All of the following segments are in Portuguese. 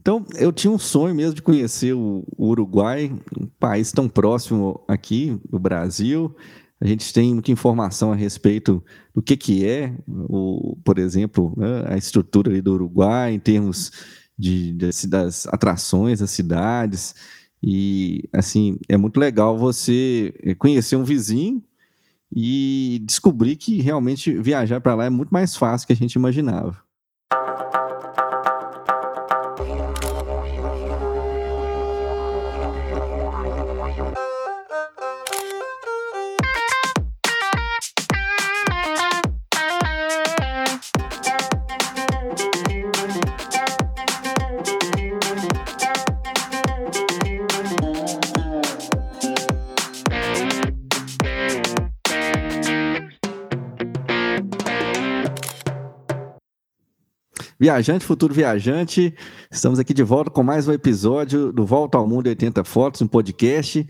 Então, eu tinha um sonho mesmo de conhecer o, Uruguai, um país tão próximo aqui do Brasil. A gente tem muita informação a respeito do que, que é, o, por exemplo, né, a estrutura do Uruguai, em termos de, de, das atrações, das cidades. E, assim, é muito legal você conhecer um vizinho e descobrir que realmente viajar para lá é muito mais fácil que a gente imaginava. Viajante, futuro viajante, estamos aqui de volta com mais um episódio do Volta ao Mundo 80 Fotos, um podcast.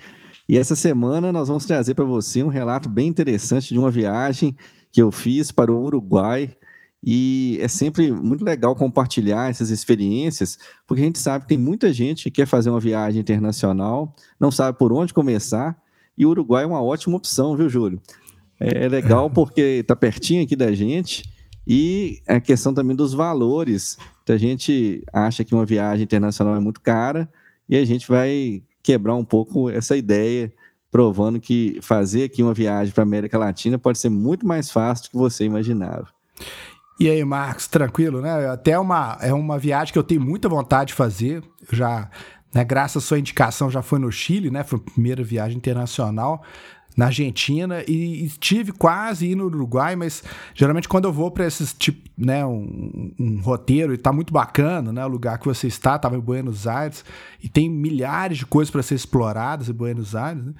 E essa semana nós vamos trazer para você um relato bem interessante de uma viagem que eu fiz para o Uruguai. E é sempre muito legal compartilhar essas experiências, porque a gente sabe que tem muita gente que quer fazer uma viagem internacional, não sabe por onde começar, e o Uruguai é uma ótima opção, viu, Júlio? É legal porque está pertinho aqui da gente e a questão também dos valores. A gente acha que uma viagem internacional é muito cara e a gente vai quebrar um pouco essa ideia, provando que fazer aqui uma viagem para a América Latina pode ser muito mais fácil do que você imaginava. E aí, Marcos, tranquilo, né? Até uma, é uma viagem que eu tenho muita vontade de fazer. Já, né, graças à sua indicação, já foi no Chile, né? Foi a primeira viagem internacional na Argentina e estive quase indo no Uruguai, mas geralmente quando eu vou para esses tipo, né, um, um, roteiro e tá muito bacana, né, o lugar que você está, tava em Buenos Aires e tem milhares de coisas para ser exploradas em Buenos Aires, né?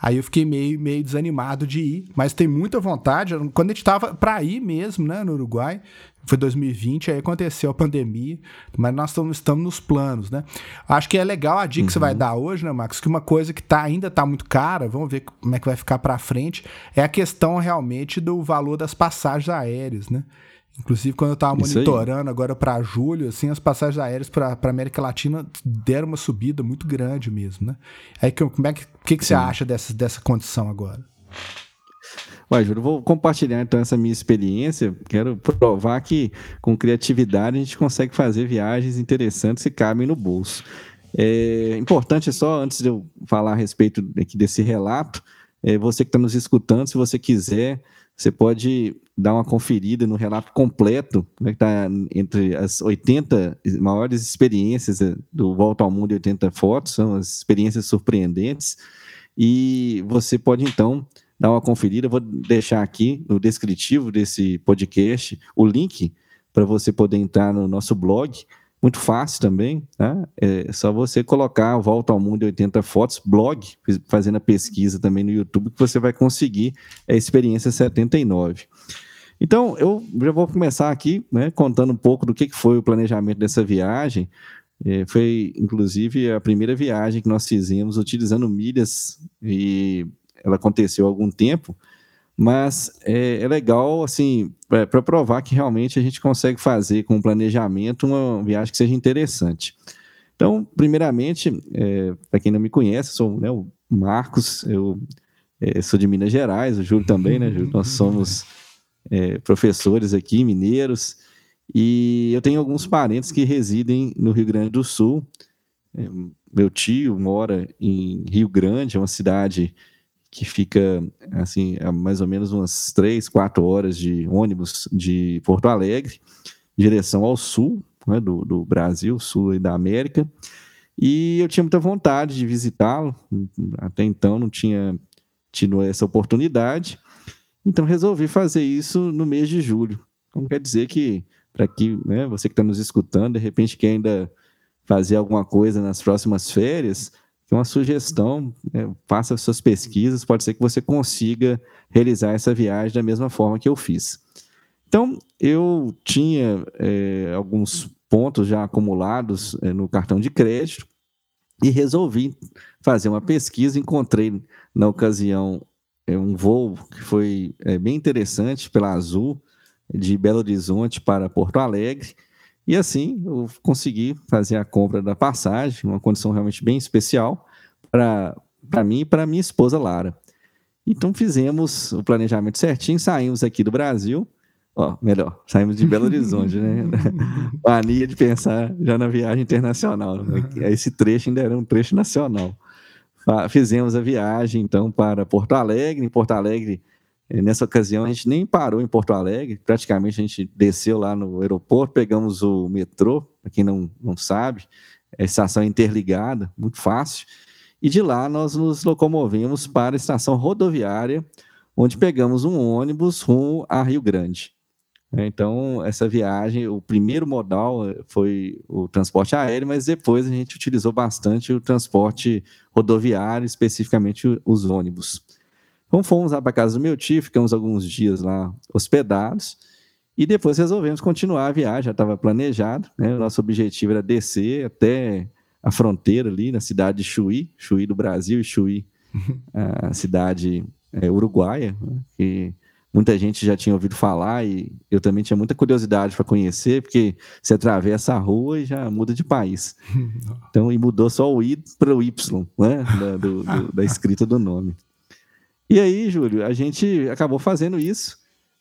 aí eu fiquei meio meio desanimado de ir, mas tem muita vontade. Quando a gente tava para ir mesmo, né, no Uruguai, foi 2020, aí aconteceu a pandemia, mas nós estamos, estamos nos planos, né? Acho que é legal a dica uhum. que você vai uhum. dar hoje, né, Max? Que uma coisa que tá, ainda está muito cara, vamos ver como é que vai ficar para frente, é a questão realmente do valor das passagens aéreas, né? Inclusive, quando eu estava monitorando agora para julho, assim, as passagens aéreas para América Latina deram uma subida muito grande mesmo, né? Aí, como é que, que, que você acha dessa, dessa condição agora? Júlio, vou compartilhar então essa minha experiência. Quero provar que com criatividade a gente consegue fazer viagens interessantes e cabem no bolso. É importante só, antes de eu falar a respeito aqui desse relato, é, você que está nos escutando, se você quiser, você pode dar uma conferida no relato completo, né, que está entre as 80 maiores experiências é, do Volta ao Mundo e 80 fotos, são as experiências surpreendentes, e você pode então dar uma conferida. Eu vou deixar aqui no descritivo desse podcast o link para você poder entrar no nosso blog. Muito fácil também, tá? É só você colocar Volta ao Mundo 80 Fotos, blog, fazendo a pesquisa também no YouTube, que você vai conseguir a experiência 79. Então, eu já vou começar aqui, né, contando um pouco do que foi o planejamento dessa viagem. É, foi, inclusive, a primeira viagem que nós fizemos utilizando milhas e ela aconteceu há algum tempo, mas é, é legal, assim, para provar que realmente a gente consegue fazer com planejamento uma viagem que seja interessante. Então, primeiramente, é, para quem não me conhece, sou né, o Marcos, eu é, sou de Minas Gerais, o Júlio também, né, Júlio? Nós somos é, professores aqui, mineiros, e eu tenho alguns parentes que residem no Rio Grande do Sul. É, meu tio mora em Rio Grande, é uma cidade que fica assim a mais ou menos umas três, quatro horas de ônibus de Porto Alegre, direção ao sul né, do, do, Brasil, sul e da América. E eu tinha muita vontade de visitá-lo, até então não tinha tido essa oportunidade, então resolvi fazer isso no mês de julho. Então quer dizer que, para que né, você que está nos escutando, de repente quer ainda fazer alguma coisa nas próximas férias, uma sugestão, é, faça suas pesquisas, pode ser que você consiga realizar essa viagem da mesma forma que eu fiz. Então, eu tinha é, alguns pontos já acumulados é, no cartão de crédito e resolvi fazer uma pesquisa. Encontrei, na ocasião, é, um voo que foi bem interessante pela Azul, de Belo Horizonte para Porto Alegre, E assim eu consegui fazer a compra da passagem, uma condição realmente bem especial para mim e para minha esposa Lara. Então fizemos o planejamento certinho, saímos aqui do Brasil, ó, melhor, saímos de Belo Horizonte, né? Mania de pensar já na viagem internacional. Né? Esse trecho ainda era um trecho nacional. Fizemos a viagem, então, para Porto Alegre. Em Porto Alegre, eh, nessa ocasião, a gente nem parou em Porto Alegre, praticamente a gente desceu lá no aeroporto, pegamos o metrô, para quem não, não sabe, é estação interligada, muito fácil e de lá nós nos locomovemos para a estação rodoviária, onde pegamos um ônibus rumo a Rio Grande. É, então, essa viagem, o primeiro modal eh, foi o transporte aéreo, mas depois a gente utilizou bastante o transporte rodoviário, especificamente os ônibus. Então, fomos lá para casa do meu tio, ficamos alguns dias lá hospedados, e depois resolvemos continuar a viagem, já estava planejado. Né? O nosso objetivo era descer até a fronteira ali na cidade de Chuí, Chuí do Brasil e Chuí, uhum. a cidade é, uruguaia, né, que muita gente já tinha ouvido falar e eu também tinha muita curiosidade para conhecer, porque você atravessa a rua e já muda de país. Então, e mudou só o I para o Y, né, da, do, do, da escrita do nome. E aí, Júlio, a gente acabou fazendo isso.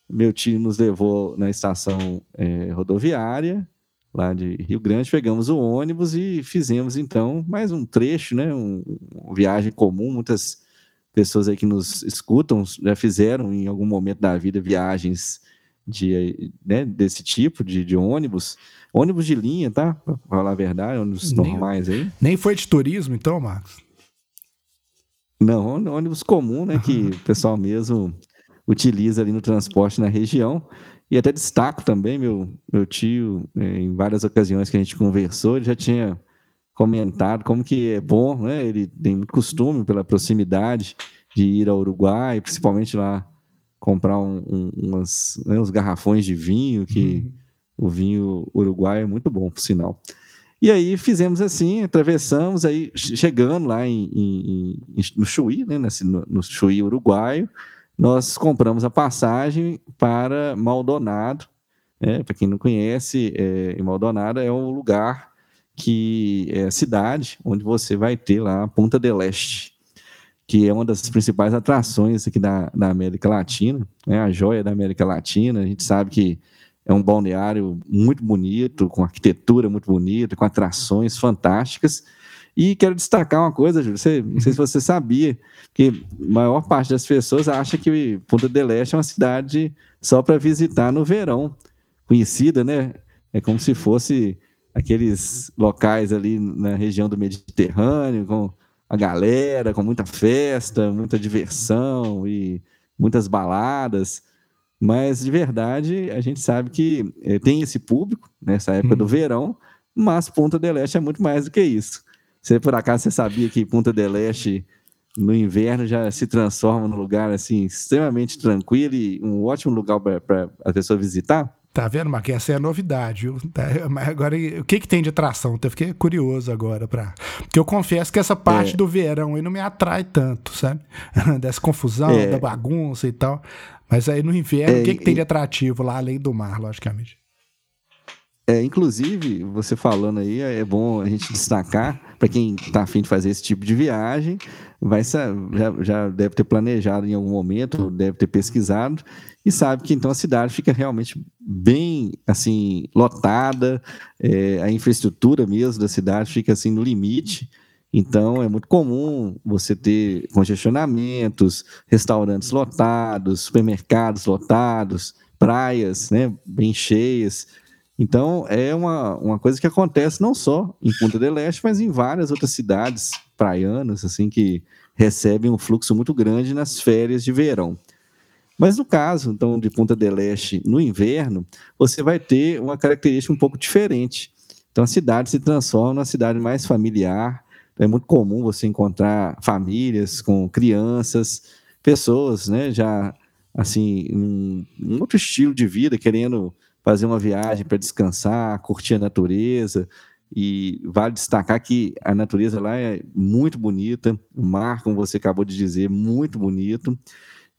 Meu tio nos levou na estação é, rodoviária, lá de Rio Grande, pegamos o ônibus e fizemos então mais um trecho, né, um, uma viagem comum, muitas pessoas aí que nos escutam já fizeram em algum momento da vida viagens de, né, desse tipo, de, de ônibus, ônibus de linha, tá? Pra falar a verdade, ônibus nem, normais aí. Nem foi de turismo então, Marcos? Não, ônibus comum, né, que o pessoal mesmo utiliza ali no transporte na região. E até destaco também, meu, meu tio, é, em várias ocasiões que a gente conversou, ele já tinha comentado como que é bom, né? Ele tem muito costume pela proximidade de ir ao Uruguai, principalmente lá comprar um, um, umas, né, uns garrafões de vinho, que uhum. o vinho uruguai é muito bom, por sinal. E aí fizemos assim, atravessamos, aí chegando lá em, em, em no Chuí, né, no, no Chuí uruguaio, nós compramos a passagem para Maldonado. Né? Para quem não conhece, é, Maldonado é um lugar que é a cidade onde você vai ter lá a Punta del Este, que é uma das principais atrações aqui da, da América Latina, né? a joia da América Latina. A gente sabe que é um balneário muito bonito, com arquitetura muito bonita, com atrações fantásticas. E quero destacar uma coisa, Júlio, você, não sei se você sabia, que a maior parte das pessoas acha que Punta del Este é uma cidade só para visitar no verão, conhecida, né? É como se fosse aqueles locais ali na região do Mediterrâneo, com a galera, com muita festa, muita diversão e muitas baladas. Mas, de verdade, a gente sabe que é, tem esse público nessa época hum. do verão, mas Punta del Este é muito mais do que isso. Você, por acaso, você sabia que Punta del Este, no inverno, já se transforma num lugar, assim, extremamente tranquilo e um ótimo lugar para a pessoa visitar? Tá vendo, Marquinhos? Essa é a novidade. Tá, mas agora, o que, que tem de atração? Eu fiquei curioso agora. Pra... Porque eu confesso que essa parte é. do verão aí não me atrai tanto, sabe? Dessa confusão, é. da bagunça e tal. Mas aí no inverno, é, o que, que tem de atrativo lá, além do mar, logicamente? É, inclusive, você falando aí, é bom a gente destacar, para quem está afim de fazer esse tipo de viagem, vai já, já deve ter planejado em algum momento, deve ter pesquisado, e sabe que então a cidade fica realmente bem assim lotada, é, a infraestrutura mesmo da cidade fica assim no limite. Então é muito comum você ter congestionamentos, restaurantes lotados, supermercados lotados, praias né, bem cheias. Então, é uma, uma coisa que acontece não só em Punta del Este, mas em várias outras cidades praianas, assim, que recebem um fluxo muito grande nas férias de verão. Mas no caso, então, de Punta del Este no inverno, você vai ter uma característica um pouco diferente. Então, a cidade se transforma numa cidade mais familiar. É muito comum você encontrar famílias com crianças, pessoas, né, já, assim, um, um outro estilo de vida, querendo fazer uma viagem para descansar, curtir a natureza. E vale destacar que a natureza lá é muito bonita, o mar, como você acabou de dizer, muito bonito.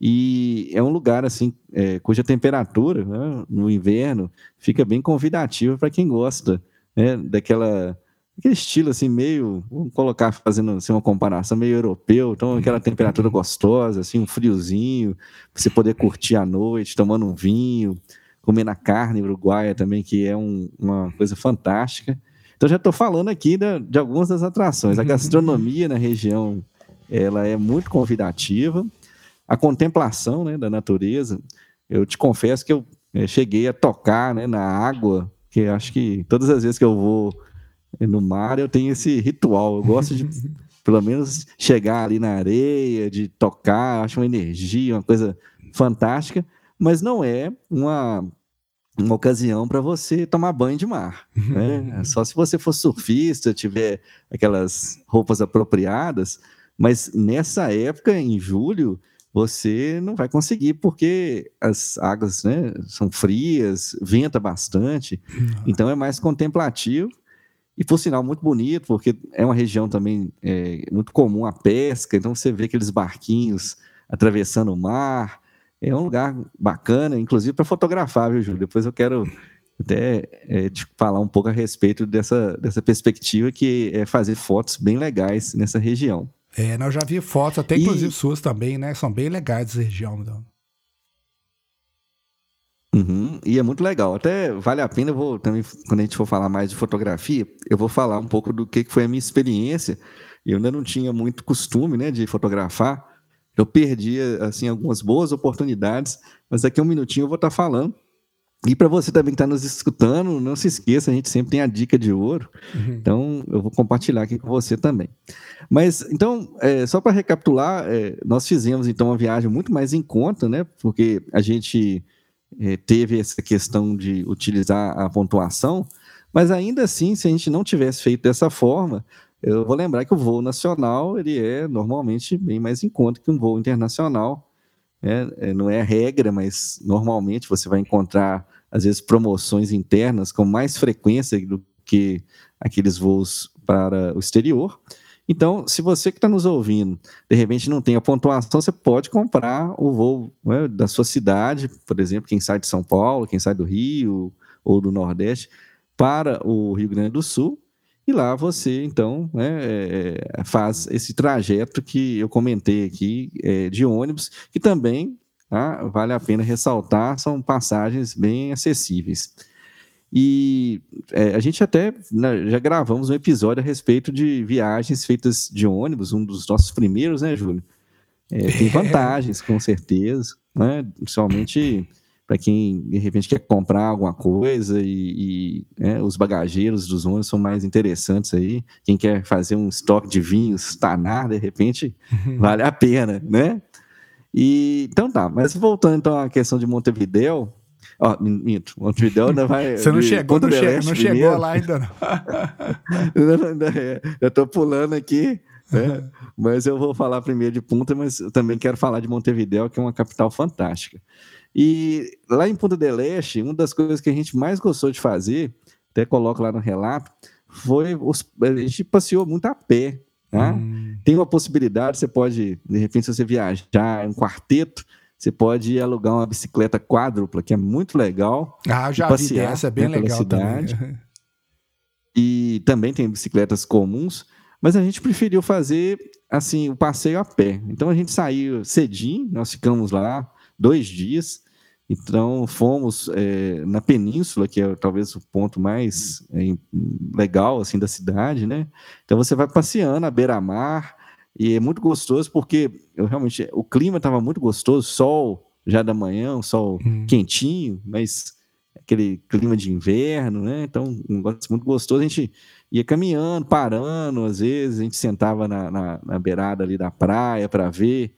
E é um lugar assim é, cuja temperatura né, no inverno fica bem convidativa para quem gosta né, daquela aquele estilo assim meio, vamos colocar fazendo assim, uma comparação meio europeu, então aquela temperatura gostosa, assim um friozinho, para você poder curtir à noite, tomando um vinho, comendo a carne uruguaia também, que é um, uma coisa fantástica. Então já estou falando aqui de, de algumas das atrações. A gastronomia na região ela é muito convidativa. A contemplação né, da natureza, eu te confesso que eu é, cheguei a tocar né, na água, que acho que todas as vezes que eu vou no mar eu tenho esse ritual. Eu gosto de, pelo menos, chegar ali na areia, de tocar, acho uma energia, uma coisa fantástica, mas não é uma, uma ocasião para você tomar banho de mar. Né? Só se você for surfista, tiver aquelas roupas apropriadas, mas nessa época, em julho, você não vai conseguir, porque as águas né, são frias, venta bastante, então é mais contemplativo. E por sinal, muito bonito, porque é uma região também é, muito comum a pesca, então você vê aqueles barquinhos atravessando o mar. É um lugar bacana, inclusive para fotografar, viu, Júlio? Depois eu quero até é, te falar um pouco a respeito dessa, dessa perspectiva, que é fazer fotos bem legais nessa região. É, eu já vi fotos, até inclusive e... suas também, né? São bem legais essa região. Então. Uhum, e é muito legal. Até vale a pena, eu vou também, quando a gente for falar mais de fotografia, eu vou falar um pouco do que foi a minha experiência. Eu ainda não tinha muito costume né, de fotografar. Eu perdi assim, algumas boas oportunidades, mas daqui a um minutinho eu vou estar falando. E para você também que está nos escutando, não se esqueça, a gente sempre tem a dica de ouro. Uhum. Então, eu vou compartilhar aqui com você também. Mas, então, é, só para recapitular, é, nós fizemos então uma viagem muito mais em conta, né? Porque a gente teve essa questão de utilizar a pontuação, mas ainda assim, se a gente não tivesse feito dessa forma, eu vou lembrar que o voo nacional ele é normalmente bem mais em conta que um voo internacional. Né? É, não é regra, mas normalmente você vai encontrar, às vezes, promoções internas com mais frequência do que aqueles voos para o exterior. Então, se você que está nos ouvindo, de repente não tem a pontuação, você pode comprar o voo né, da sua cidade, por exemplo, quem sai de São Paulo, quem sai do Rio ou do Nordeste, para o Rio Grande do Sul, e lá você, então, né, é, faz esse trajeto que eu comentei aqui é, de ônibus, que também tá, vale a pena ressaltar, são passagens bem acessíveis. E é, a gente até né, já gravamos um episódio a respeito de viagens feitas de ônibus, um dos nossos primeiros, né, Júlio? É, tem vantagens, com certeza, né? Principalmente para quem de repente quer comprar alguma coisa e, e né, os bagageiros dos ônibus são mais interessantes aí. Quem quer fazer um estoque de vinhos, tanar, de repente, vale a pena, né? E, então tá, mas voltando então à questão de Montevideo, Ó, minto, Montevideo ainda vai. Você não chegou, não, che não chegou lá ainda, não. É, eu tô pulando aqui, né? mas eu vou falar primeiro de Punta, mas eu também quero falar de Montevideo, que é uma capital fantástica. E lá em Punta del Este, uma das coisas que a gente mais gostou de fazer, até coloco lá no relato, foi os, a gente passeou muito a pé. Tá? Hum. Tem uma possibilidade, você pode, de repente, se você viajar em um quarteto, você pode alugar uma bicicleta quádrupla, que é muito legal. Ah, já vi essa, é bem né, legal cidade. também. E também tem bicicletas comuns, mas a gente preferiu fazer assim o passeio a pé. Então a gente saiu cedinho, nós ficamos lá dois dias. Então fomos é, na península, que é talvez o ponto mais é, legal assim da cidade, né? Então você vai passeando à beira-mar, e é muito gostoso porque eu realmente o clima estava muito gostoso, sol já da manhã, um sol hum. quentinho, mas aquele clima de inverno, né? Então, um negócio muito gostoso. A gente ia caminhando, parando, às vezes a gente sentava na, na, na beirada ali da praia para ver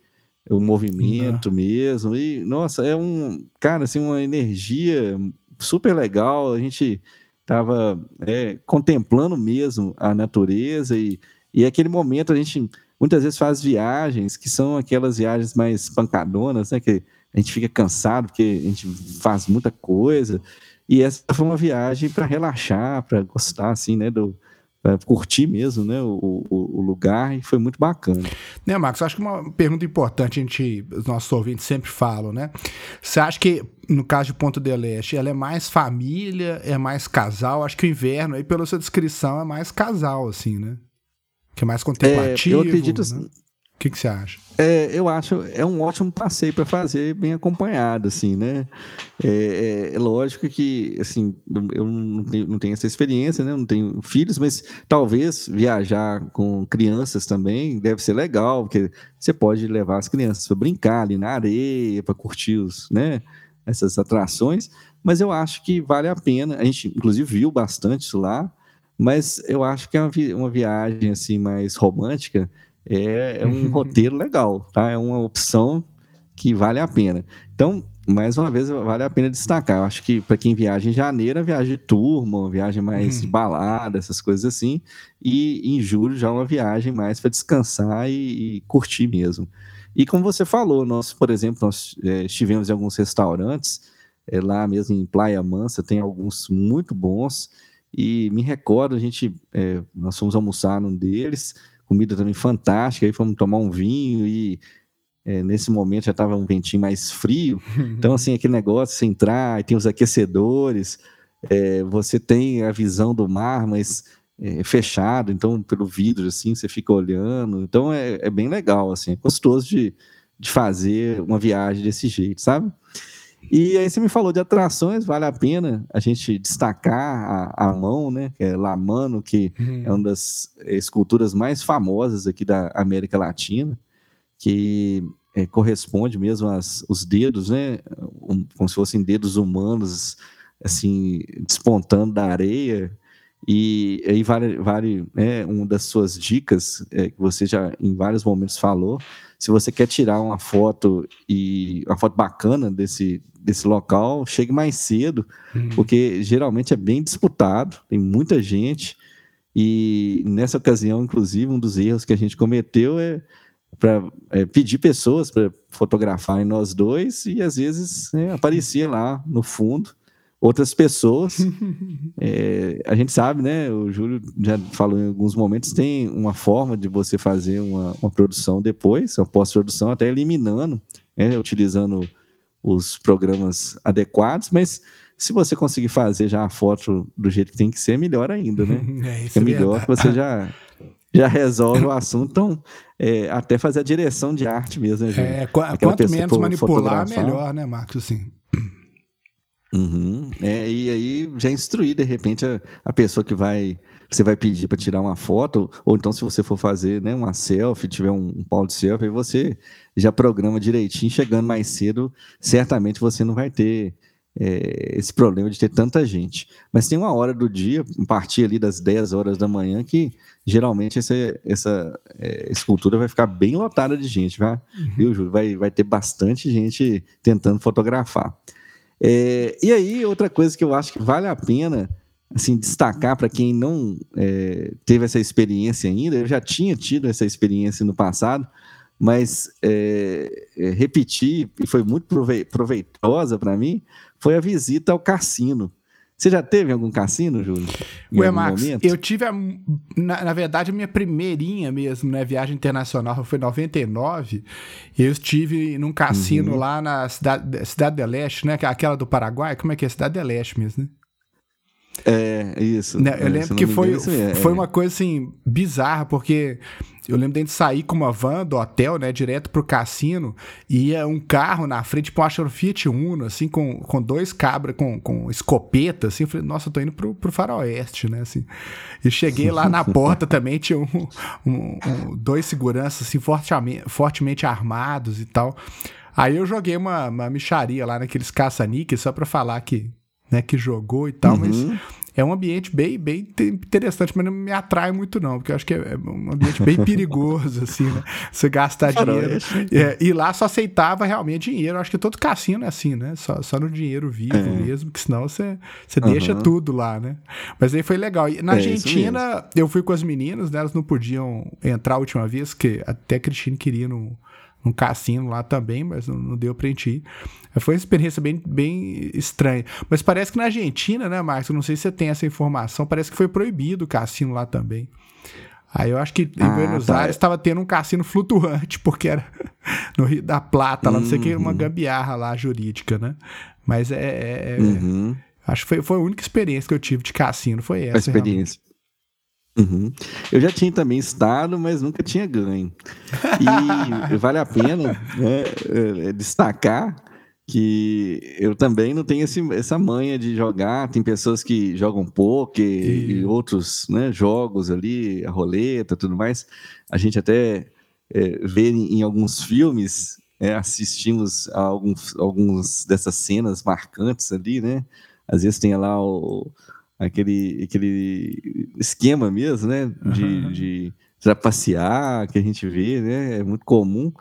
o movimento mesmo. E, nossa, é um, cara, assim, uma energia super legal. A gente estava é, contemplando mesmo a natureza e, e aquele momento a gente muitas vezes faz viagens que são aquelas viagens mais pancadonas, né? Que a gente fica cansado porque a gente faz muita coisa. E essa foi uma viagem para relaxar, para gostar, assim, né? Do, para curtir mesmo né, o, o, o, lugar e foi muito bacana. Né, Marcos? Acho que uma pergunta importante, a gente, os nossos ouvintes sempre falam, né? Você acha que, no caso de Ponto de Leste, ela é mais família, é mais casal? Acho que o inverno, aí, pela sua descrição, é mais casal, assim, né? Que é mais contemplativo. É, eu acredito. Né? O que, que você acha? É, eu acho é um ótimo passeio para fazer bem acompanhado, assim, né? É, é, é, lógico que, assim, eu não tenho, não tenho essa experiência, né? Não tenho filhos, mas talvez viajar com crianças também deve ser legal, porque você pode levar as crianças para brincar ali na areia, para curtir os, né? Essas atrações. Mas eu acho que vale a pena. A gente, inclusive, viu bastante isso lá. Mas eu acho que é uma, vi uma viagem assim mais romântica é, é um uhum. roteiro legal, tá? É uma opção que vale a pena. Então, mais uma vez, vale a pena destacar. Eu acho que para quem viaja em janeiro, a viagem de turma, uma viagem mais uhum. balada, essas coisas assim. E em julho já uma viagem mais para descansar e, e, curtir mesmo. E como você falou, nós, por exemplo, nós é, estivemos em alguns restaurantes, é, lá mesmo em Praia Mansa, tem alguns muito bons. E me recordo, a gente, é, nós fomos almoçar num deles, comida também fantástica, aí fomos tomar um vinho e é, nesse momento já estava um ventinho mais frio, então assim, aquele negócio, você entrar, tem os aquecedores, é, você tem a visão do mar, mas é, fechado, então pelo vidro assim, você fica olhando, então é, é bem legal, assim, é gostoso de, de fazer uma viagem desse jeito, sabe? E aí você me falou de atrações, vale a pena a gente destacar a, a mão, né? Que é Lamano, que uhum. é uma das esculturas mais famosas aqui da América Latina, que é, corresponde mesmo aos os dedos, né? Um, como se fossem dedos humanos, assim, despontando da areia. E aí vale, vale né, uma das suas dicas, é, que você já em vários momentos falou, se você quer tirar uma foto e uma foto bacana desse, desse local, chegue mais cedo, uhum. porque geralmente é bem disputado, tem muita gente. E nessa ocasião, inclusive, um dos erros que a gente cometeu é para é, pedir pessoas para fotografarem nós dois e às vezes né, aparecia lá no fundo outras pessoas. é, a gente sabe, né? O Júlio já falou em alguns momentos, tem uma forma de você fazer uma, uma produção depois, uma pós-produção, até eliminando, né, utilizando os programas adequados, mas se você conseguir fazer já a foto do jeito que tem que ser, melhor ainda, né? É, isso é melhor que você já, já resolve o assunto. Então, é, até fazer a direção de arte mesmo, né, É, quanto menos manipular, melhor, né, Marcos? Assim. Uhum. É, e aí já instruir, de repente, a, a pessoa que vai. Você vai pedir para tirar uma foto, ou então, se você for fazer né, uma selfie, tiver um, um pau de selfie, aí você já programa direitinho, chegando mais cedo, certamente você não vai ter é, esse problema de ter tanta gente. Mas tem uma hora do dia, a partir ali das 10 horas da manhã, que geralmente essa, essa é, escultura vai ficar bem lotada de gente, vai, uhum. viu, Júlio? Vai, vai ter bastante gente tentando fotografar. É, e aí, outra coisa que eu acho que vale a pena assim, destacar para quem não é, teve essa experiência ainda, eu já tinha tido essa experiência no passado, mas é, é, repetir, e foi muito proveitosa para mim, foi a visita ao cassino. Você já teve algum cassino, Júlio? Ué, Max, momento? eu tive, a, na, na, verdade, a minha primeirinha mesmo, né? Viagem internacional foi em 99. Eu estive num cassino uhum. lá na cidade, cidade de Leste, né? Aquela do Paraguai. Como é que é? Cidade de Leste mesmo, né? É, isso. Né, eu é, lembro que foi, é, foi uma coisa assim bizarra, porque eu lembro de a gente sair com uma van do hotel, né, direto pro cassino, e ia um carro na frente, tipo, acho um Fiat Uno, assim, com, com dois cabras, com, com escopeta, assim, eu falei, nossa, eu tô indo pro, pro faroeste, né, assim. E cheguei lá na porta também, tinha um, um, um, dois seguranças, assim, fortemente, fortemente armados e tal. Aí eu joguei uma, uma micharia lá naqueles caça-níqueis, só pra falar que, né, que jogou e tal, uhum. mas é um ambiente bem, bem interessante, mas não me atrai muito, não, porque eu acho que é, é um ambiente bem perigoso, assim, né? Você gastar dinheiro. É, e lá só aceitava realmente dinheiro. Eu acho que todo cassino é assim, né? Só, só no dinheiro vivo é. mesmo, que senão você, você uhum. deixa tudo lá, né? Mas aí foi legal. E na é Argentina, eu fui com as meninas, né? Elas não podiam entrar a última vez, que até a Cristina queria no num cassino lá também, mas não, não deu pra gente ir. Foi uma experiência bem, bem estranha. Mas parece que na Argentina, né, Marcos? Eu não sei se você tem essa informação, parece que foi proibido o cassino lá também. Aí eu acho que em ah, Buenos tá. Aires estava tendo um cassino flutuante, porque era no Rio da Plata, lá, não sei o que, uma uhum. gambiarra lá jurídica, né? Mas é. é, é uhum. Acho que foi, foi a única experiência que eu tive de cassino, foi essa. A experiência. Uhum. Eu já tinha também estado, mas nunca tinha ganho. E vale a pena né, é, destacar que eu também não tenho esse, essa manha de jogar. Tem pessoas que jogam poker e, e outros né, jogos ali, a roleta, tudo mais. A gente até é, vê em, em, alguns filmes, é, assistimos a alguns, alguns dessas cenas marcantes ali, né? Às vezes tem lá o, aquele, aquele esquema mesmo, né? De, uhum. de trapacear que a gente vê, né? É muito comum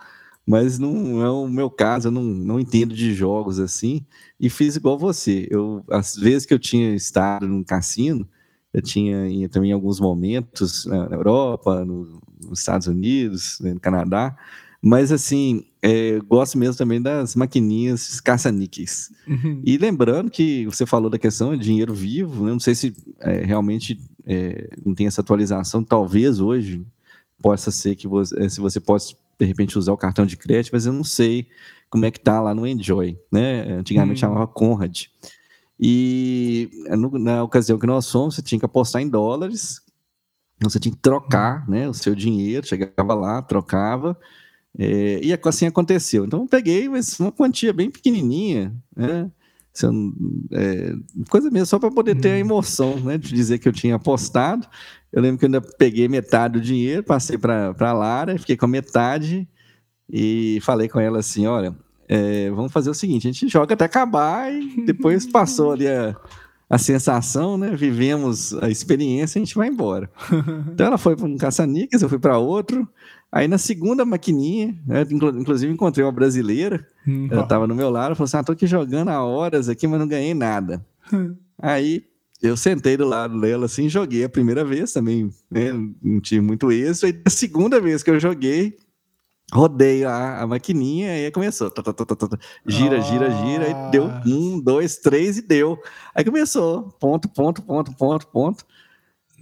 mas não é o meu caso, eu não, não entendo de jogos assim, e fiz igual você. Eu, às vezes que eu tinha estado num cassino, eu tinha também alguns momentos na Europa, no, nos Estados Unidos, né, no Canadá, mas assim, é, gosto mesmo também das maquininhas caça-níqueis. Uhum. E lembrando que você falou da questão de dinheiro vivo, né? não sei se é, realmente é, não tem essa atualização, talvez hoje possa ser que você, é, se você pode de repente usar o cartão de crédito, mas eu não sei como é que tá lá no Enjoy, né? Antigamente hum. chamava Conrad. E no, na ocasião que nós fomos, você tinha que apostar em dólares, então você tinha que trocar né, o seu dinheiro, chegava lá, trocava, é, e assim aconteceu. Então eu peguei mas uma quantia bem pequenininha, né? É, coisa mesmo só para poder ter a hum. emoção né, de dizer que eu tinha apostado. Eu lembro que eu ainda peguei metade do dinheiro, passei para a Lara, fiquei com a metade e falei com ela assim: olha, é, vamos fazer o seguinte, a gente joga até acabar e depois passou ali a, a sensação, né? Vivemos a experiência, a gente vai embora. Então ela foi para um caça-níqueis, eu fui para outro. Aí na segunda maquininha, né, inclusive encontrei uma brasileira, hum, ela estava no meu lado, falou assim: ah, tô aqui jogando há horas aqui, mas não ganhei nada. Aí eu sentei do lado dela assim, joguei a primeira vez também, né, não tive muito êxito. Aí a segunda vez que eu joguei, rodei a, a maquininha e aí começou. Tá, tá, tá, gira, gira, gira, aí deu um, dois, três e deu. Aí começou, ponto, ponto, ponto, ponto, ponto.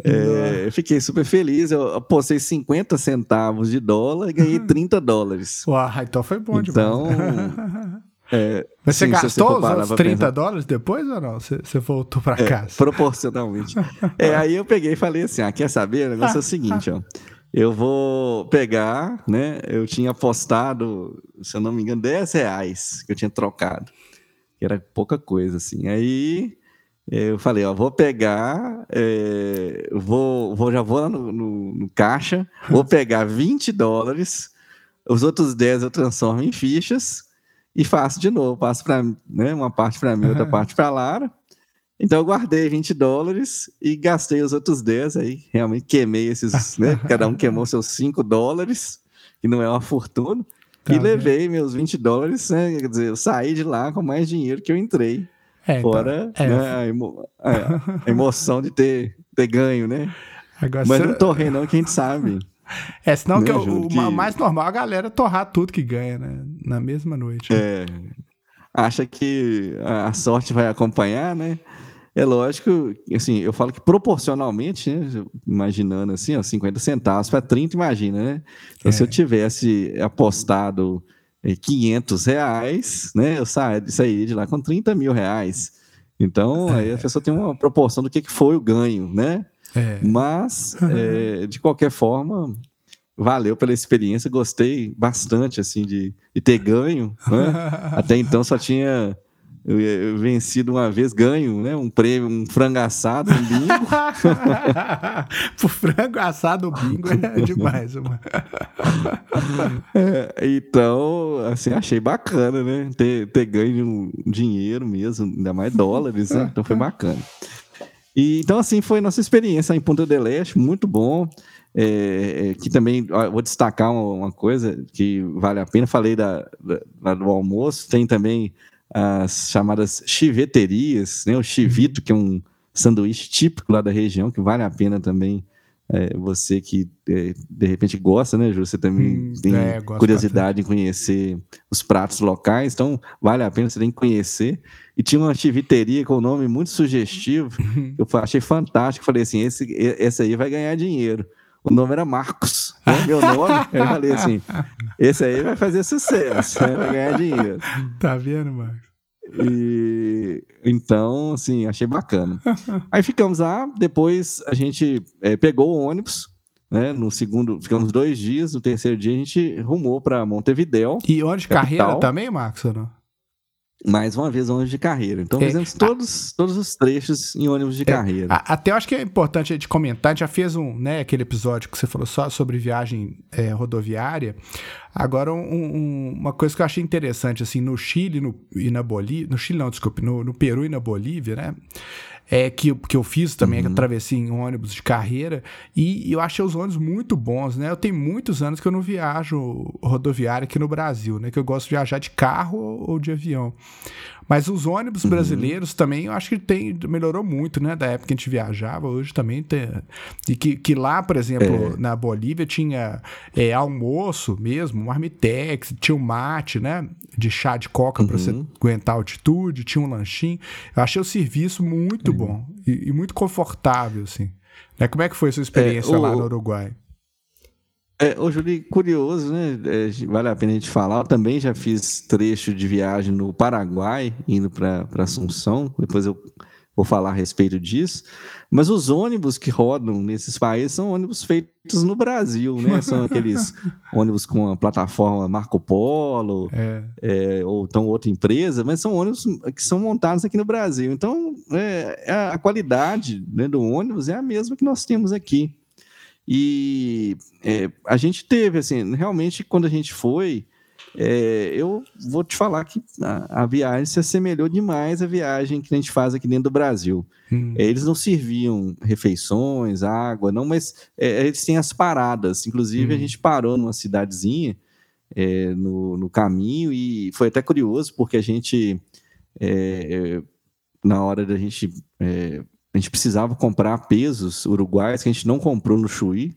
É, eu fiquei super feliz. Eu apostei 50 centavos de dólar e ganhei 30 dólares. Uau, então foi bom então, demais. É, Mas você sim, gastou você os 30 pensar... dólares depois ou não? Você, você voltou para é, casa? Proporcionalmente. é, aí eu peguei e falei assim: ah, quer saber? O negócio é o seguinte, ó. Eu vou pegar, né? Eu tinha apostado, se eu não me engano, 10 reais que eu tinha trocado. Que era pouca coisa, assim. Aí eu falei, ó, vou pegar, é, vou, vou, já vou lá no, no, no caixa, vou pegar 20 dólares, os outros 10 eu transformo em fichas e faço de novo. Passo para né, uma parte para mim, outra parte para Lara. Então eu guardei 20 dólares e gastei os outros 10 aí. Realmente queimei esses, né? Cada um queimou seus 5 dólares, que não é uma fortuna. Tá e levei meus 20 dólares, né? Quer dizer, eu saí de lá com mais dinheiro que eu entrei. É, então, Fora então, né, a, emo a, emoção de ter, ter ganho, né? Agora, Mas não torrei, não, que a gente sabe. É, senão que, o, que... mais normal é a galera torrar tudo que ganha, né? Na mesma noite. Né? É. Acha que a sorte vai acompanhar, né? É lógico, assim, eu falo que proporcionalmente, né, imaginando assim, ó, 50 centavos para 30, imagina, né? Então, é. se eu tivesse apostado 500 é, reais, né, eu sairia de lá com 30 mil reais. Então, aí a é. pessoa tem uma proporção do que foi o ganho, né? É. Mas, é, de qualquer forma, valeu pela experiência, gostei bastante assim de, de ter ganho. Né? Até então só tinha eu, eu vencido uma vez, ganho, né? Um prêmio, um frango assado, um bingo. Por frango assado, bingo é demais, mano. É, então, assim, achei bacana, né? Ter, ter ganho dinheiro mesmo, ainda mais dólares, né? Então foi bacana. E, então, assim, foi nossa experiência em Ponta del Este, muito bom. É, é, que também vou destacar uma, uma, coisa que vale a pena. Falei da, da, do almoço, tem também as chamadas chiveterias, né? O chivito, que é um sanduíche típico lá da região, que vale a pena também É, você que é, de repente gosta, né, Ju? Você também hum, tem é, curiosidade bastante. em conhecer os pratos locais, então vale a pena, você tem que conhecer. E tinha uma chiviteria com um nome muito sugestivo, uhum. eu achei fantástico. Falei assim: esse, esse aí vai ganhar dinheiro. O nome era Marcos, né? meu nome. eu falei assim: esse aí vai fazer sucesso, né? vai ganhar dinheiro. Tá vendo, Marcos? E então, assim, achei bacana. Aí ficamos lá, depois a gente é, pegou o ônibus, né? No segundo, ficamos dois dias, no terceiro dia a gente rumou para Montevidéu. E onde carreira também, Marcos, ou não? Mais uma vez ônibus de carreira. Então é, fizemos todos, a, todos os trechos em ônibus de é, carreira. A, até eu acho que é importante a gente comentar, a gente já fez um, né, aquele episódio que você falou só sobre viagem é, rodoviária. Agora, um, um, uma coisa que eu achei interessante, assim, no Chile no, e na Bolívia, no Chile não, desculpe, no, no Peru e na Bolívia, né? É, que, que eu fiz também, uhum. que travessia em ônibus de carreira, e, e, eu achei os ônibus muito bons, né? Eu tenho muitos anos que eu não viajo rodoviário aqui no Brasil, né? Que eu gosto de viajar de carro ou de avião. Mas os ônibus uhum. brasileiros também, eu acho que tem, melhorou muito, né? Da época que a gente viajava, hoje também tem. E que, que lá, por exemplo, é. na Bolívia tinha é, almoço mesmo, marmitex, tinha um mate, né? De chá de coca uhum. para você aguentar a altitude, tinha um lanchinho. Eu achei o serviço muito uhum. bom e, e, muito confortável, assim. Né? Como é que foi a sua experiência é, o, lá no Uruguai? É, ô, Júlio, curioso, né? É, vale a pena a gente falar. Eu também já fiz trecho de viagem no Paraguai, indo para Assunção. Depois eu vou falar a respeito disso. Mas os ônibus que rodam nesses países são ônibus feitos no Brasil, né? São aqueles ônibus com a plataforma Marco Polo, é. É, ou então outra empresa, mas são ônibus que são montados aqui no Brasil. Então, é, a qualidade né, do ônibus é a mesma que nós temos aqui. E é, a gente teve, assim, realmente, quando a gente foi, é, eu vou te falar que a, a, viagem se assemelhou demais à viagem que a gente faz aqui dentro do Brasil. Hum. É, eles não serviam refeições, água, não, mas é, eles têm as paradas. Inclusive, hum. a gente parou numa cidadezinha é, no, no caminho e foi até curioso, porque a gente, é, na hora da gente a gente precisava comprar pesos uruguais que a gente não comprou no Chuí.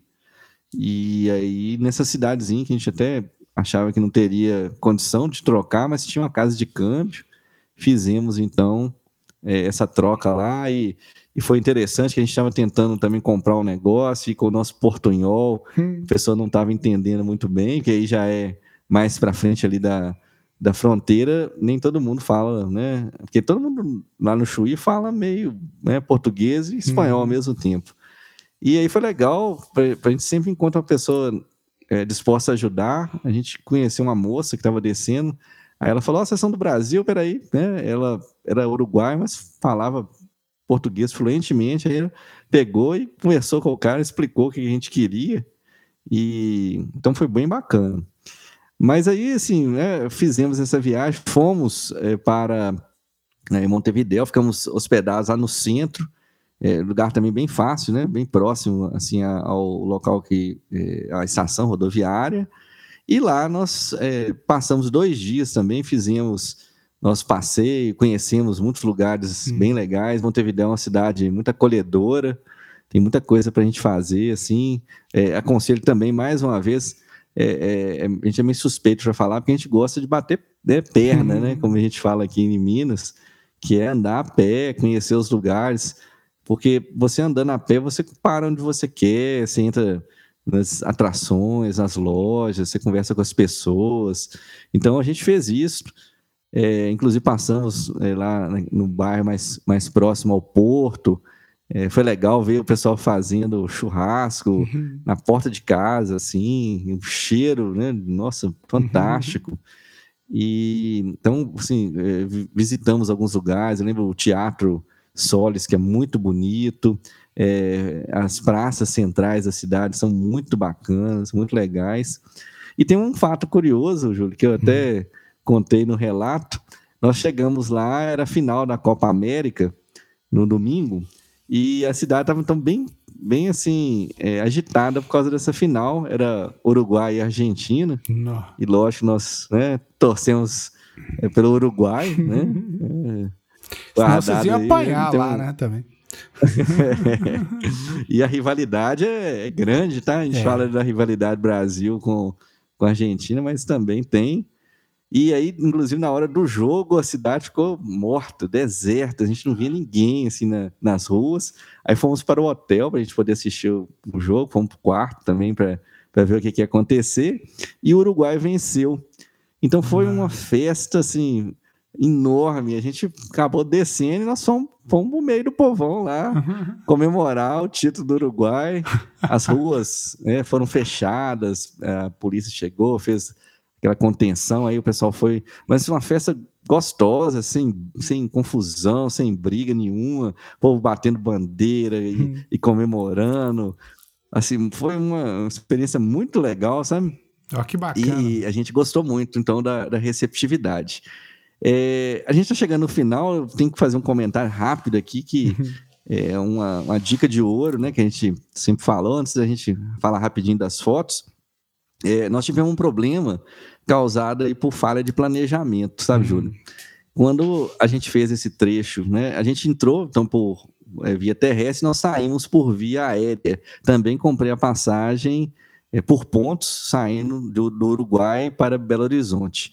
E aí, nessa cidadezinha que a gente até achava que não teria condição de trocar, mas tinha uma casa de câmbio. Fizemos então é, essa troca lá e, e foi interessante que a gente estava tentando também comprar um negócio e com o nosso portunhol, hum. a pessoa não estava entendendo muito bem, que aí já é mais para frente ali da, da fronteira, nem todo mundo fala, né? Porque todo mundo lá no Chuí fala meio né, português e espanhol uhum. ao mesmo tempo. E aí foi legal, a gente sempre encontra uma pessoa é, disposta a ajudar. A gente conheceu uma moça que estava descendo, aí ela falou: oh, vocês são do Brasil, peraí, né? Ela era uruguaia, mas falava português fluentemente. Aí ela pegou e conversou com o cara, explicou o que a gente queria. E então foi bem bacana. Mas aí, assim, né, fizemos essa viagem, fomos é, para né, Montevideo, ficamos hospedados lá no centro, é, lugar também bem fácil, né, bem próximo assim ao local que é, a estação rodoviária. E lá nós é, passamos dois dias também, fizemos nosso passeio, conhecemos muitos lugares hum. bem legais. Montevideo é uma cidade muito acolhedora, tem muita coisa para a gente fazer, assim. É, aconselho também, mais uma vez, é, é, a gente é meio suspeito para falar, porque a gente gosta de bater né, perna, né? Como a gente fala aqui em Minas, que é andar a pé, conhecer os lugares, porque você andando a pé, você para onde você quer, você entra nas atrações, nas lojas, você conversa com as pessoas. Então a gente fez isso. É, inclusive passamos é, lá no bairro mais, mais próximo ao porto, é, foi legal ver o pessoal fazendo churrasco uhum. na porta de casa, assim, o cheiro, né? Nossa, fantástico. Uhum. E então, assim, é, visitamos alguns lugares. Eu lembro o Teatro Solis, que é muito bonito. É, as praças centrais da cidade são muito bacanas, muito legais. E tem um fato curioso, Júlio, que eu até uhum. contei no relato. Nós chegamos lá, era final da Copa América, no domingo, e a cidade estava então bem, bem assim, é, agitada por causa dessa final. Era Uruguai e Argentina. Não. E lógico, nós né, torcemos é, pelo Uruguai, né? É, Senão vocês iam apanhar lá, um... né, também. e a rivalidade é, é, grande, tá? A gente é. fala da rivalidade Brasil com, com a Argentina, mas também tem. E aí, inclusive, na hora do jogo, a cidade ficou morta, deserta, a gente não via ninguém assim na, nas ruas. Aí fomos para o hotel para a gente poder assistir o, o jogo, fomos para o quarto também para ver o que, que ia acontecer. E o Uruguai venceu. Então foi uma festa assim enorme. A gente acabou descendo e nós fomos, fomos no meio do povão lá comemorar o título do Uruguai. As ruas né, foram fechadas, a polícia chegou, fez aquela contenção, aí o pessoal foi. Mas uma festa gostosa, sem, sem confusão, sem briga nenhuma, povo batendo bandeira e, hum. e comemorando. Assim, foi uma experiência muito legal, sabe? Oh, que bacana. E a gente gostou muito, então, da, da receptividade. É, a gente está chegando no final, eu tenho que fazer um comentário rápido aqui, que uhum. é uma, uma, dica de ouro, né? Que a gente sempre falou, antes da gente falar rapidinho das fotos. É, nós tivemos um problema causado aí por falha de planejamento, sabe, uhum. Júlio? Quando a gente fez esse trecho, né? A gente entrou, então, por é, via terrestre, nós saímos por via aérea. Também comprei a passagem é, por pontos, saindo do, do Uruguai para Belo Horizonte.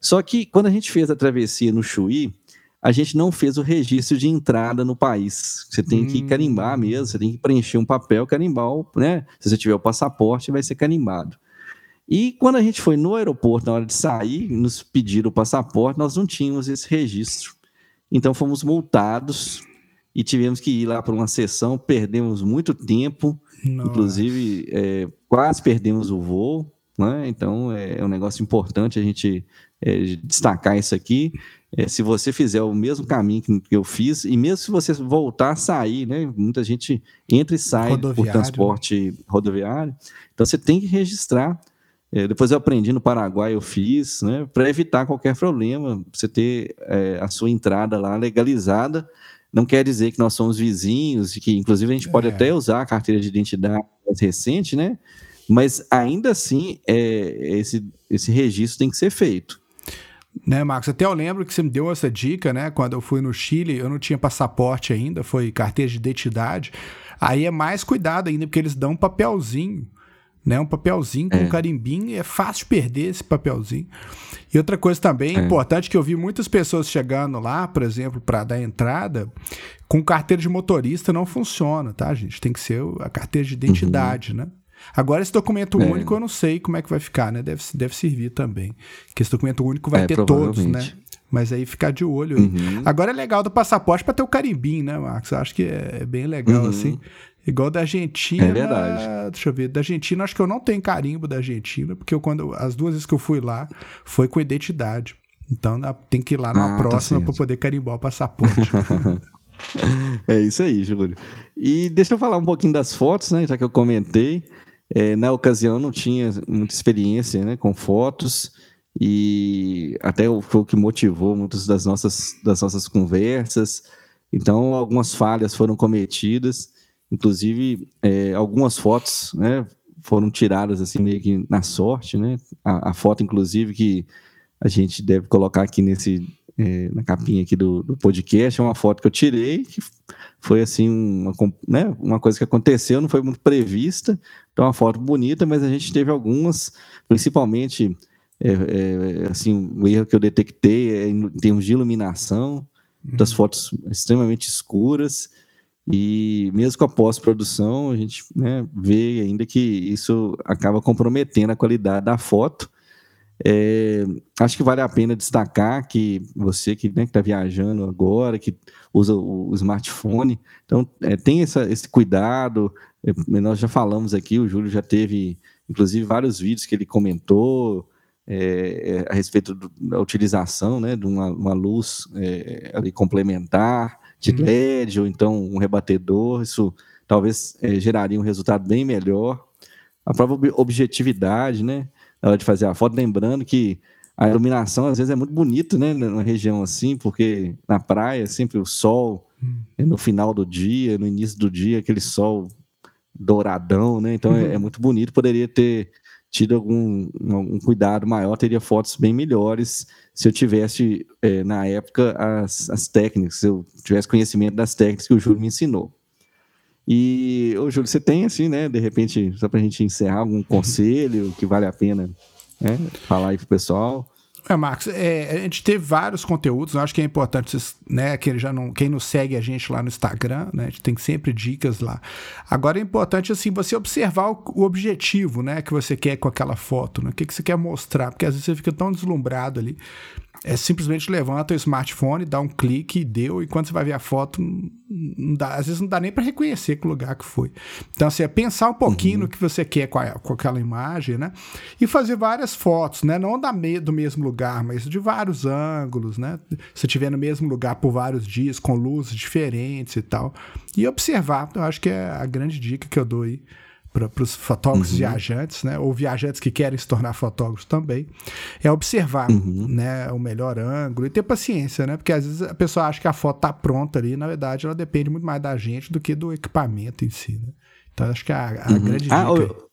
Só que quando a gente fez a travessia no Chuí, a gente não fez o registro de entrada no país. Você tem que carimbar hum. mesmo, você tem que preencher um papel, carimbar, né? Se você tiver o passaporte, vai ser carimbado. E quando a gente foi no aeroporto, na hora de sair, nos pediram o passaporte, nós não tínhamos esse registro. Então fomos multados e tivemos que ir lá para uma sessão, perdemos muito tempo, Nossa. inclusive é, quase perdemos o voo. Né? Então é, é um negócio importante a gente é, destacar isso aqui. É, se você fizer o mesmo caminho que eu fiz, e mesmo se você voltar a sair, né? Muita gente entra e sai por transporte rodoviário. Então você tem que registrar. É, depois eu aprendi no Paraguai, eu fiz, né? Para evitar qualquer problema, você ter é, a sua entrada lá legalizada. Não quer dizer que nós somos vizinhos, que inclusive a gente pode é. até usar a carteira de identidade mais recente, né? Mas ainda assim, é, esse, esse registro tem que ser feito. Né, Marcos? Até eu lembro que você me deu essa dica, né? Quando eu fui no Chile, eu não tinha passaporte ainda, foi carteira de identidade. Aí é mais cuidado ainda, porque eles dão um papelzinho, né? Um papelzinho com é. um carimbinho, é fácil perder esse papelzinho. E outra coisa também é. importante que eu vi muitas pessoas chegando lá, por exemplo, para dar entrada, com carteira de motorista não funciona, tá, gente? Tem que ser a carteira de identidade, uhum. né? Agora, esse documento é. único eu não sei como é que vai ficar, né? Deve, deve servir também. Que esse documento único vai é, ter todos, né? Mas aí ficar de olho aí. Uhum. Agora é legal do passaporte para ter o carimbinho, né, Marcos? Eu acho que é, é bem legal, uhum. assim. Igual da Argentina. É verdade. Deixa eu ver. Da Argentina, acho que eu não tenho carimbo da Argentina, porque eu, quando, as duas vezes que eu fui lá, foi com identidade. Então tem que ir lá na ah, tá próxima tá para poder carimbar o passaporte. é isso aí, Júlio. E deixa eu falar um pouquinho das fotos, né? Já que eu comentei. É, na ocasião não tinha muita experiência né, com fotos e até foi o que motivou muitas das nossas, das nossas conversas. Então, algumas falhas foram cometidas, inclusive é, algumas fotos né, foram tiradas assim meio que na sorte, né? A, a, foto, inclusive, que a gente deve colocar aqui nesse é, na capinha aqui do, do podcast é uma foto que eu tirei que foi assim uma, né, uma coisa que aconteceu, não foi muito prevista. Então, uma foto bonita, mas a gente teve algumas, principalmente é, é, assim, o erro que eu detectei é em termos de iluminação, uhum. das fotos extremamente escuras. E mesmo com a pós-produção, a gente né, vê ainda que isso acaba comprometendo a qualidade da foto. É, acho que vale a pena destacar que você que né, está viajando agora, que usa o, smartphone, então é, tem essa, esse cuidado. É, nós já falamos aqui, o Júlio já teve, inclusive, vários vídeos que ele comentou é, é, a respeito do, da utilização né, de uma, uma luz é, complementar, de uhum. LED, ou então um rebatedor. Isso talvez geraria um resultado bem melhor. A própria objetividade, né? na hora de fazer a foto, lembrando que a iluminação às vezes é muito bonita, né, numa região assim, porque na praia sempre o sol hum. no final do dia, no início do dia, aquele sol douradão, né? Então é, uhum. é, é, muito bonito, poderia ter tido algum um cuidado maior, teria fotos bem melhores se eu tivesse, é, na época, as, as técnicas, se eu tivesse conhecimento das técnicas que o Júlio me ensinou. E, ô Júlio, você tem, assim, né, de repente, só para a gente encerrar, algum conselho que vale a pena né, falar aí pro pessoal? É, Marcos, é, a gente teve vários conteúdos, eu acho que é importante, né, que já não, quem não segue a gente lá no Instagram, né, a gente tem sempre dicas lá. Agora é importante, assim, você observar o, o objetivo, né, que você quer com aquela foto, né, o que, que você quer mostrar, porque às vezes você fica tão deslumbrado ali é simplesmente levanta o smartphone, dá um clique e deu, e quando você vai ver a foto, dá, às vezes não dá nem para reconhecer que lugar que foi. Então, assim, é pensar um pouquinho uhum. no que você quer com, a, com, aquela imagem, né? E fazer várias fotos, né? Não da me, do mesmo lugar, mas de vários ângulos, né? Se estiver no mesmo lugar por vários dias, com luzes diferentes e tal. E observar, eu acho que é a grande dica que eu dou aí para os fotógrafos uhum. viajantes, né, ou viajantes que querem se tornar fotógrafos também, é observar uhum. né, o melhor ângulo e ter paciência, né? Porque às vezes a pessoa acha que a foto está pronta ali, na verdade ela depende muito mais da gente do que do equipamento em si. Né? Então acho que a, a uhum. grande ah, dica.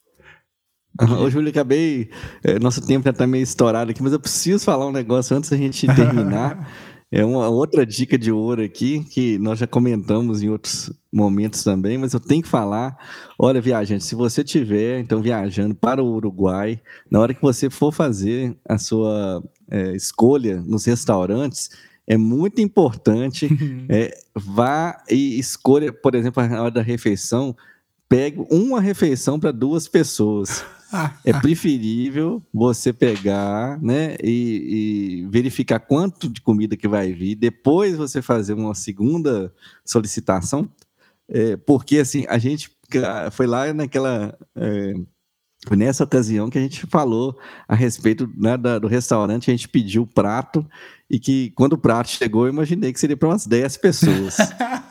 Ô, Júlio, acabei. É, nosso tempo já está meio estourado aqui, mas eu preciso falar um negócio antes da gente terminar. É uma outra dica de ouro aqui, que nós já comentamos em outros momentos também, mas eu tenho que falar. Olha, viajante, se você tiver então viajando para o Uruguai, na hora que você for fazer a sua é, escolha nos restaurantes, é muito importante é, vá e escolha, por exemplo, na hora da refeição, pegue uma refeição para duas pessoas é preferível você pegar, né, e, e, verificar quanto de comida que vai vir, depois você fazer uma segunda solicitação, é, porque assim a gente foi lá naquela é, foi nessa ocasião que a gente falou a respeito né, da, do restaurante, a gente pediu o prato e que quando o prato chegou, eu imaginei que seria para umas 10 pessoas.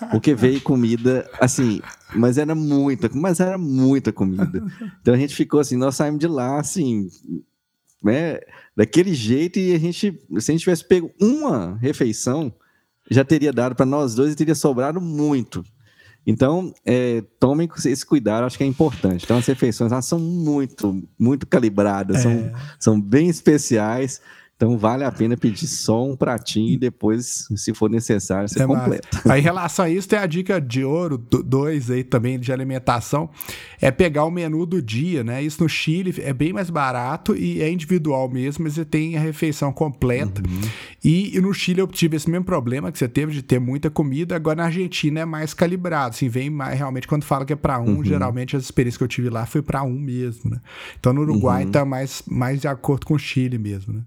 porque veio comida, assim, mas era muita, mas era muita comida. Então a gente ficou assim, nós saímos de lá, assim, né, daquele jeito e a gente, se a gente tivesse pego uma refeição, já teria dado para nós dois e teria sobrado muito. Então, é, tomem esse cuidado, acho que é importante. Então, as refeições elas são muito, muito calibradas, é. são, são bem especiais. Então vale a pena pedir só um pratinho e depois, se for necessário, você é completa. Aí, em relação a isso, tem a dica de ouro 2 aí também de alimentação, é pegar o menu do dia, né? Isso no Chile é bem mais barato e é individual mesmo, mas você tem a refeição completa. Uhum. E, e, no Chile eu tive esse mesmo problema que você teve de ter muita comida, agora na Argentina é mais calibrado, assim, vem mais realmente quando fala que é para um, uhum. geralmente as experiências que eu tive lá foi para um mesmo, né? Então no Uruguai uhum. tá mais, mais de acordo com o Chile mesmo, né?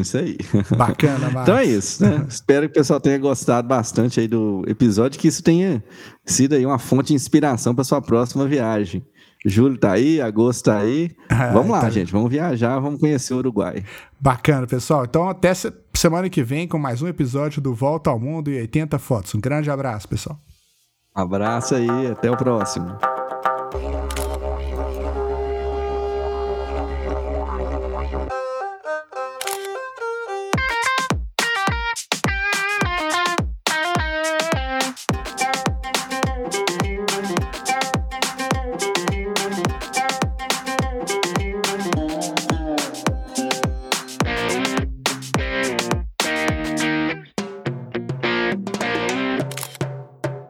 Isso aí. Bacana, Marcos. Então é isso, né? Espero que o pessoal tenha gostado bastante aí do episódio, que isso tenha sido aí uma fonte de inspiração para sua próxima viagem. Julho tá aí, agosto tá aí. Ah, vamos lá, tá gente. Vamos viajar, vamos conhecer o Uruguai. Bacana, pessoal. Então até semana que vem com mais um episódio do Volta ao Mundo e 80 Fotos. Um grande abraço, pessoal. abraço aí, até o próximo.